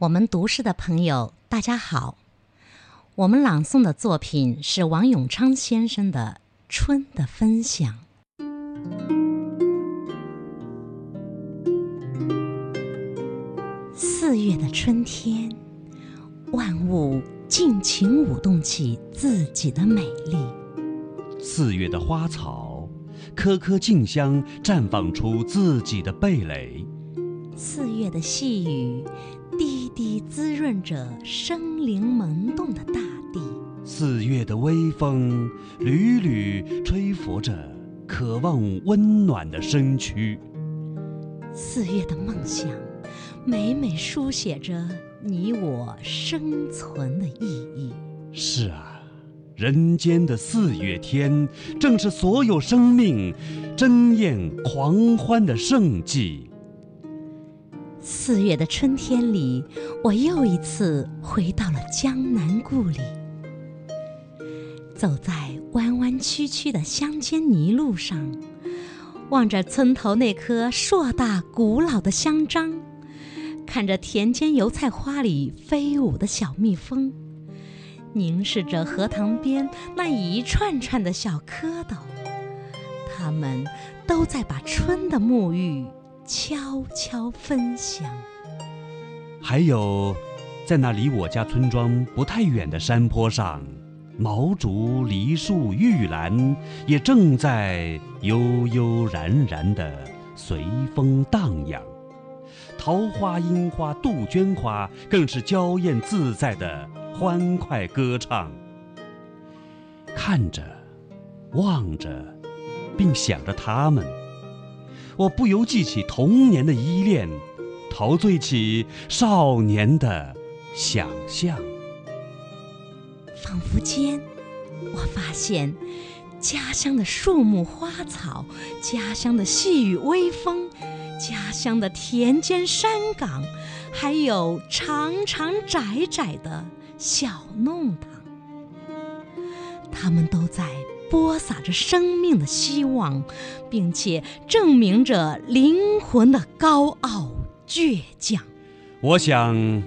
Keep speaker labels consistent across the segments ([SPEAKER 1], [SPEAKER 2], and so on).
[SPEAKER 1] 我们读诗的朋友，大家好。我们朗诵的作品是王永昌先生的《春的分享》。四月的春天，万物尽情舞动起自己的美丽。
[SPEAKER 2] 四月的花草，颗颗竞相绽放出自己的蓓蕾。
[SPEAKER 1] 四月的细雨，滴滴滋润着生灵萌动的大地。
[SPEAKER 2] 四月的微风，缕缕吹拂着渴望温暖的身躯。
[SPEAKER 1] 四月的梦想，每每书写着你我生存的意义。
[SPEAKER 2] 是啊，人间的四月天，正是所有生命争艳狂欢的盛季。
[SPEAKER 1] 四月的春天里，我又一次回到了江南故里。走在弯弯曲曲的乡间泥路上，望着村头那棵硕大古老的香樟，看着田间油菜花里飞舞的小蜜蜂，凝视着荷塘边那一串串的小蝌蚪，它们都在把春的沐浴。悄悄分享。
[SPEAKER 2] 还有，在那离我家村庄不太远的山坡上，毛竹、梨树、玉兰也正在悠悠然然的随风荡漾。桃花、樱花、杜鹃花更是娇艳自在的欢快歌唱。看着，望着，并想着它们。我不由记起童年的依恋，陶醉起少年的想象。
[SPEAKER 1] 仿佛间，我发现家乡的树木花草，家乡的细雨微风，家乡的田间山岗，还有长长窄窄的小弄堂，他们都在。播撒着生命的希望，并且证明着灵魂的高傲倔强。
[SPEAKER 2] 我想，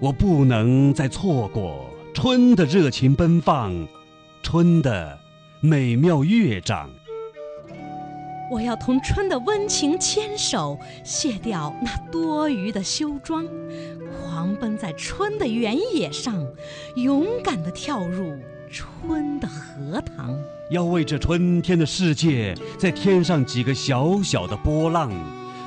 [SPEAKER 2] 我不能再错过春的热情奔放，春的美妙乐章。
[SPEAKER 1] 我要同春的温情牵手，卸掉那多余的修装，狂奔在春的原野上，勇敢地跳入。春的荷塘，
[SPEAKER 2] 要为这春天的世界再添上几个小小的波浪，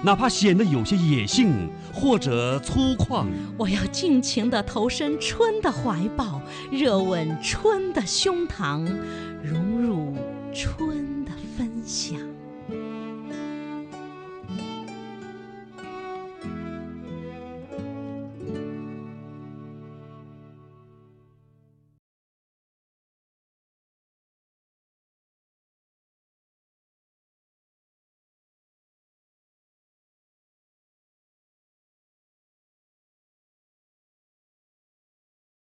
[SPEAKER 2] 哪怕显得有些野性或者粗犷。
[SPEAKER 1] 我要尽情地投身春的怀抱，热吻春的胸膛，融入春。